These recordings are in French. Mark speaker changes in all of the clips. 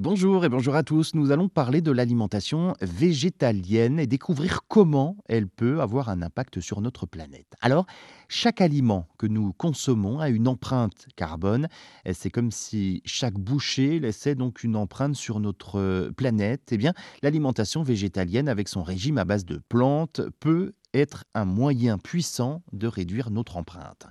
Speaker 1: Bonjour et bonjour à tous. Nous allons parler de l'alimentation végétalienne et découvrir comment elle peut avoir un impact sur notre planète. Alors, chaque aliment que nous consommons a une empreinte carbone. C'est comme si chaque bouchée laissait donc une empreinte sur notre planète. Eh bien, l'alimentation végétalienne, avec son régime à base de plantes, peut être un moyen puissant de réduire notre empreinte.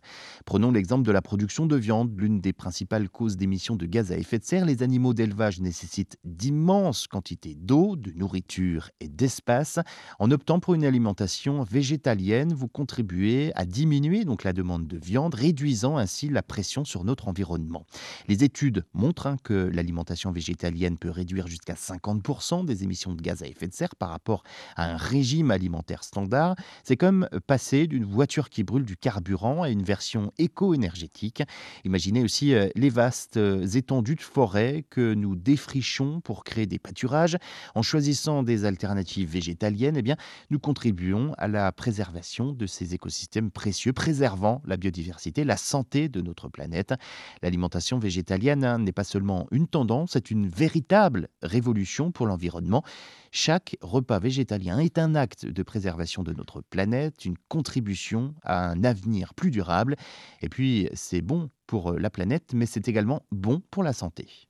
Speaker 1: Prenons l'exemple de la production de viande, l'une des principales causes d'émissions de gaz à effet de serre. Les animaux d'élevage nécessitent d'immenses quantités d'eau, de nourriture et d'espace. En optant pour une alimentation végétalienne, vous contribuez à diminuer donc la demande de viande, réduisant ainsi la pression sur notre environnement. Les études montrent hein, que l'alimentation végétalienne peut réduire jusqu'à 50% des émissions de gaz à effet de serre par rapport à un régime alimentaire standard. C'est comme passer d'une voiture qui brûle du carburant à une version éco-énergétique. Imaginez aussi euh, les vastes euh, étendues de forêt que nous défrichons pour créer des pâturages. En choisissant des alternatives végétaliennes, eh bien, nous contribuons à la préservation de ces écosystèmes précieux, préservant la biodiversité, la santé de notre planète. L'alimentation végétalienne hein, n'est pas seulement une tendance, c'est une véritable révolution pour l'environnement. Chaque repas végétalien est un acte de préservation de planète, une contribution à un avenir plus durable. Et puis, c'est bon pour la planète, mais c'est également bon pour la santé.